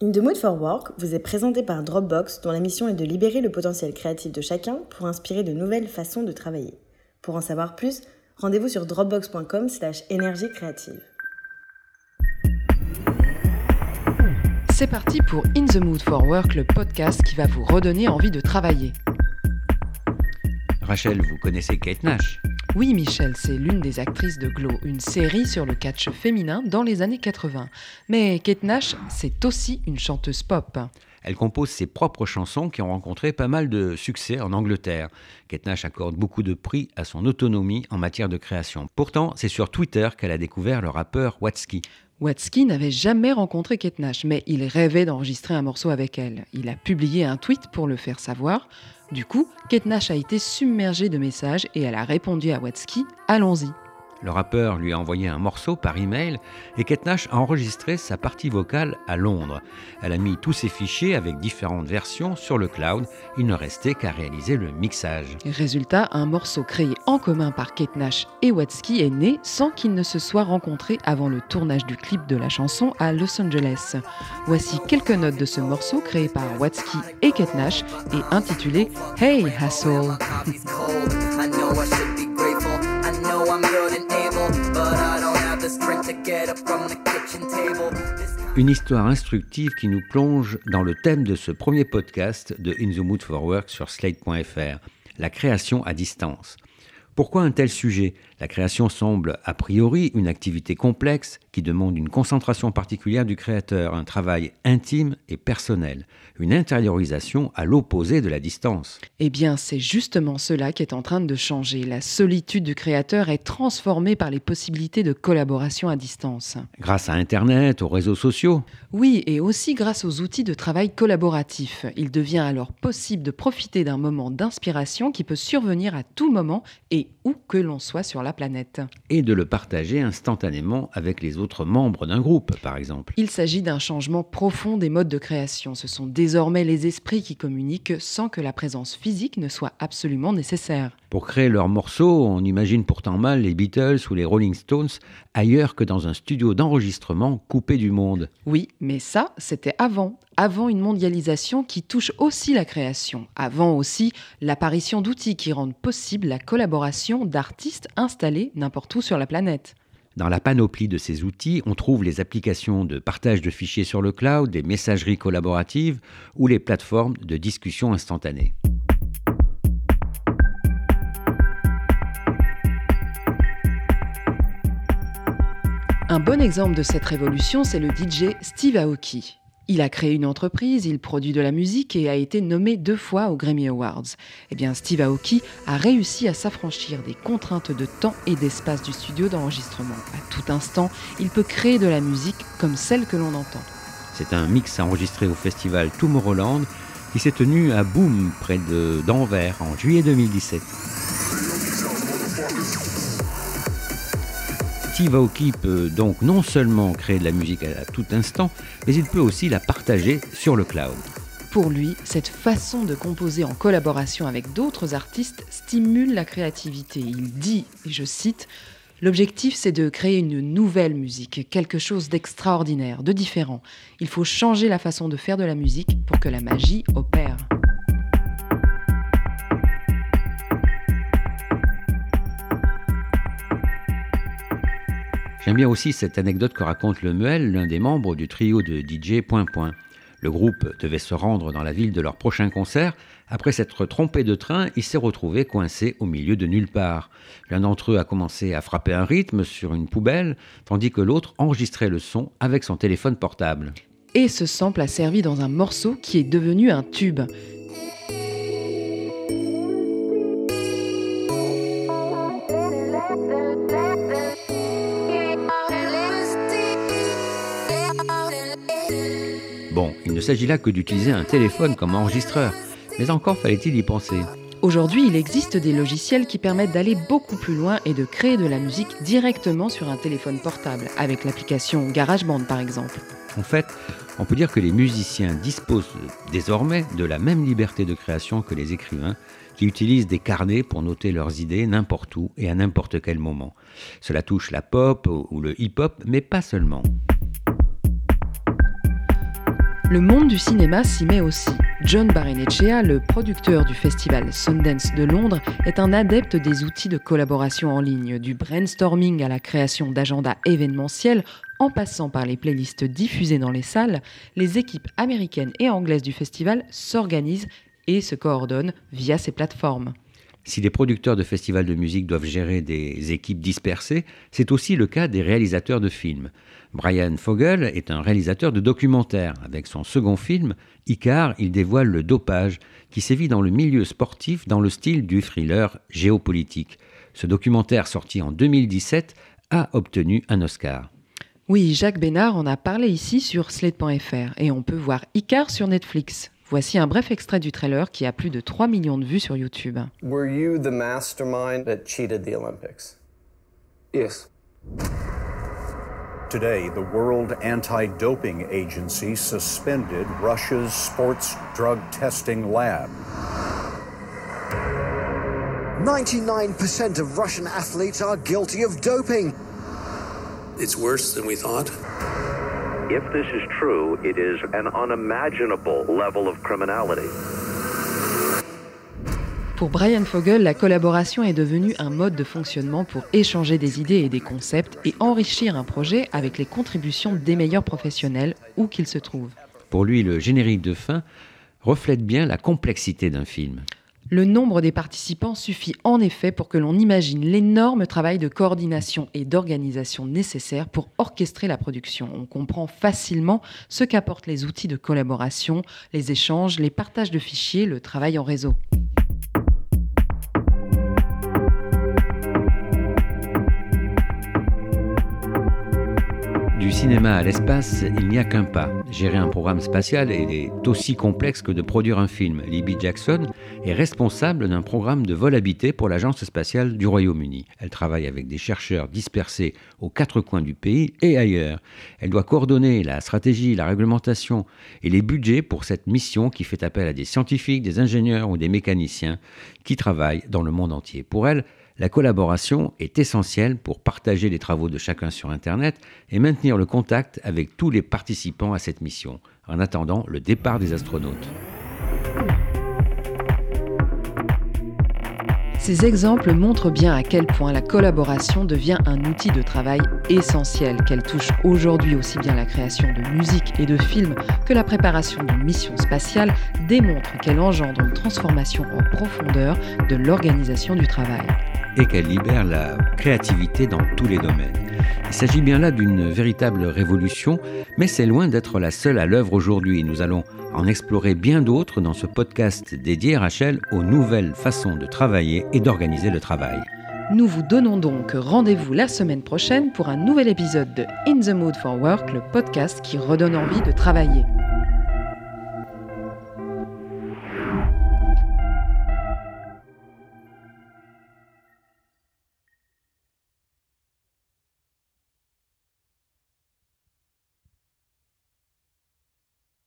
In the Mood for Work vous est présenté par Dropbox dont la mission est de libérer le potentiel créatif de chacun pour inspirer de nouvelles façons de travailler. Pour en savoir plus, rendez-vous sur dropbox.com slash énergie créative. C'est parti pour In the Mood for Work, le podcast qui va vous redonner envie de travailler. Rachel, vous connaissez Kate Nash? Oui, Michel, c'est l'une des actrices de Glow, une série sur le catch féminin dans les années 80. Mais Kate Nash, c'est aussi une chanteuse pop. Elle compose ses propres chansons qui ont rencontré pas mal de succès en Angleterre. Kate Nash accorde beaucoup de prix à son autonomie en matière de création. Pourtant, c'est sur Twitter qu'elle a découvert le rappeur Watsky. Watsky n'avait jamais rencontré Kate Nash, mais il rêvait d'enregistrer un morceau avec elle. Il a publié un tweet pour le faire savoir. Du coup, Kate Nash a été submergée de messages et elle a répondu à Watsky Allons-y. Le rappeur lui a envoyé un morceau par email et Kate Nash a enregistré sa partie vocale à Londres. Elle a mis tous ses fichiers avec différentes versions sur le cloud. Il ne restait qu'à réaliser le mixage. Résultat, un morceau créé en commun par Kate Nash et Watsky est né sans qu'ils ne se soient rencontrés avant le tournage du clip de la chanson à Los Angeles. Voici quelques notes de ce morceau créé par Watsky et Kate Nash et intitulé Hey Hassle. Une histoire instructive qui nous plonge dans le thème de ce premier podcast de In the Mood for Work sur slate.fr, la création à distance. Pourquoi un tel sujet? La création semble a priori une activité complexe qui demande une concentration particulière du créateur, un travail intime et personnel, une intériorisation à l'opposé de la distance. Eh bien, c'est justement cela qui est en train de changer. La solitude du créateur est transformée par les possibilités de collaboration à distance. Grâce à Internet, aux réseaux sociaux Oui, et aussi grâce aux outils de travail collaboratif. Il devient alors possible de profiter d'un moment d'inspiration qui peut survenir à tout moment et où que l'on soit sur la planète. Et de le partager instantanément avec les autres membres d'un groupe, par exemple. Il s'agit d'un changement profond des modes de création. Ce sont désormais les esprits qui communiquent sans que la présence physique ne soit absolument nécessaire. Pour créer leurs morceaux, on imagine pourtant mal les Beatles ou les Rolling Stones ailleurs que dans un studio d'enregistrement coupé du monde. Oui, mais ça, c'était avant. Avant une mondialisation qui touche aussi la création. Avant aussi l'apparition d'outils qui rendent possible la collaboration d'artistes installés n'importe où sur la planète. Dans la panoplie de ces outils, on trouve les applications de partage de fichiers sur le cloud, des messageries collaboratives ou les plateformes de discussion instantanée. Un bon exemple de cette révolution, c'est le DJ Steve Aoki. Il a créé une entreprise, il produit de la musique et a été nommé deux fois aux Grammy Awards. Eh bien, Steve Aoki a réussi à s'affranchir des contraintes de temps et d'espace du studio d'enregistrement. À tout instant, il peut créer de la musique comme celle que l'on entend. C'est un mix enregistré au festival Tomorrowland qui s'est tenu à Boom, près d'Anvers, en juillet 2017. Steve Aoki peut donc non seulement créer de la musique à tout instant, mais il peut aussi la partager sur le cloud. Pour lui, cette façon de composer en collaboration avec d'autres artistes stimule la créativité. Il dit, et je cite, L'objectif, c'est de créer une nouvelle musique, quelque chose d'extraordinaire, de différent. Il faut changer la façon de faire de la musique pour que la magie opère. J'aime bien aussi cette anecdote que raconte le Muel, l'un des membres du trio de DJ Point Point. Le groupe devait se rendre dans la ville de leur prochain concert. Après s'être trompé de train, il s'est retrouvé coincé au milieu de nulle part. L'un d'entre eux a commencé à frapper un rythme sur une poubelle, tandis que l'autre enregistrait le son avec son téléphone portable. Et ce sample a servi dans un morceau qui est devenu un tube. S'agit là que d'utiliser un téléphone comme enregistreur, mais encore fallait-il y penser. Aujourd'hui, il existe des logiciels qui permettent d'aller beaucoup plus loin et de créer de la musique directement sur un téléphone portable, avec l'application GarageBand par exemple. En fait, on peut dire que les musiciens disposent désormais de la même liberté de création que les écrivains, qui utilisent des carnets pour noter leurs idées n'importe où et à n'importe quel moment. Cela touche la pop ou le hip-hop, mais pas seulement. Le monde du cinéma s'y met aussi. John Barrenechea, le producteur du festival Sundance de Londres, est un adepte des outils de collaboration en ligne, du brainstorming à la création d'agendas événementiels, en passant par les playlists diffusées dans les salles, les équipes américaines et anglaises du festival s'organisent et se coordonnent via ces plateformes. Si les producteurs de festivals de musique doivent gérer des équipes dispersées, c'est aussi le cas des réalisateurs de films. Brian Fogel est un réalisateur de documentaires. Avec son second film, Icar, il dévoile le dopage qui sévit dans le milieu sportif dans le style du thriller géopolitique. Ce documentaire, sorti en 2017, a obtenu un Oscar. Oui, Jacques Bénard en a parlé ici sur Slate.fr et on peut voir Icar sur Netflix. Voici un bref extrait du trailer qui a plus de 3 millions de vues sur YouTube. Were you the mastermind that cheated the Olympics? Yes. Today, the World Anti Doping Agency suspended Russia's sports drug testing lab. 99% of Russian athletes are guilty of doping. It's worse than we thought. If this is true, it is an unimaginable level of criminality. Pour Brian Fogel, la collaboration est devenue un mode de fonctionnement pour échanger des idées et des concepts et enrichir un projet avec les contributions des meilleurs professionnels où qu'ils se trouvent. Pour lui, le générique de fin reflète bien la complexité d'un film. Le nombre des participants suffit en effet pour que l'on imagine l'énorme travail de coordination et d'organisation nécessaire pour orchestrer la production. On comprend facilement ce qu'apportent les outils de collaboration, les échanges, les partages de fichiers, le travail en réseau. Du cinéma à l'espace, il n'y a qu'un pas. Gérer un programme spatial est aussi complexe que de produire un film. Libby Jackson est responsable d'un programme de vol habité pour l'Agence spatiale du Royaume-Uni. Elle travaille avec des chercheurs dispersés aux quatre coins du pays et ailleurs. Elle doit coordonner la stratégie, la réglementation et les budgets pour cette mission qui fait appel à des scientifiques, des ingénieurs ou des mécaniciens qui travaillent dans le monde entier. Pour elle, la collaboration est essentielle pour partager les travaux de chacun sur Internet et maintenir le contact avec tous les participants à cette mission, en attendant le départ des astronautes. Ces exemples montrent bien à quel point la collaboration devient un outil de travail essentiel, qu'elle touche aujourd'hui aussi bien la création de musique et de films que la préparation d'une mission spatiale, démontre qu'elle engendre une transformation en profondeur de l'organisation du travail et qu'elle libère la créativité dans tous les domaines. Il s'agit bien là d'une véritable révolution, mais c'est loin d'être la seule à l'œuvre aujourd'hui. Nous allons en explorer bien d'autres dans ce podcast dédié, Rachel, aux nouvelles façons de travailler et d'organiser le travail. Nous vous donnons donc rendez-vous la semaine prochaine pour un nouvel épisode de In the Mood for Work, le podcast qui redonne envie de travailler.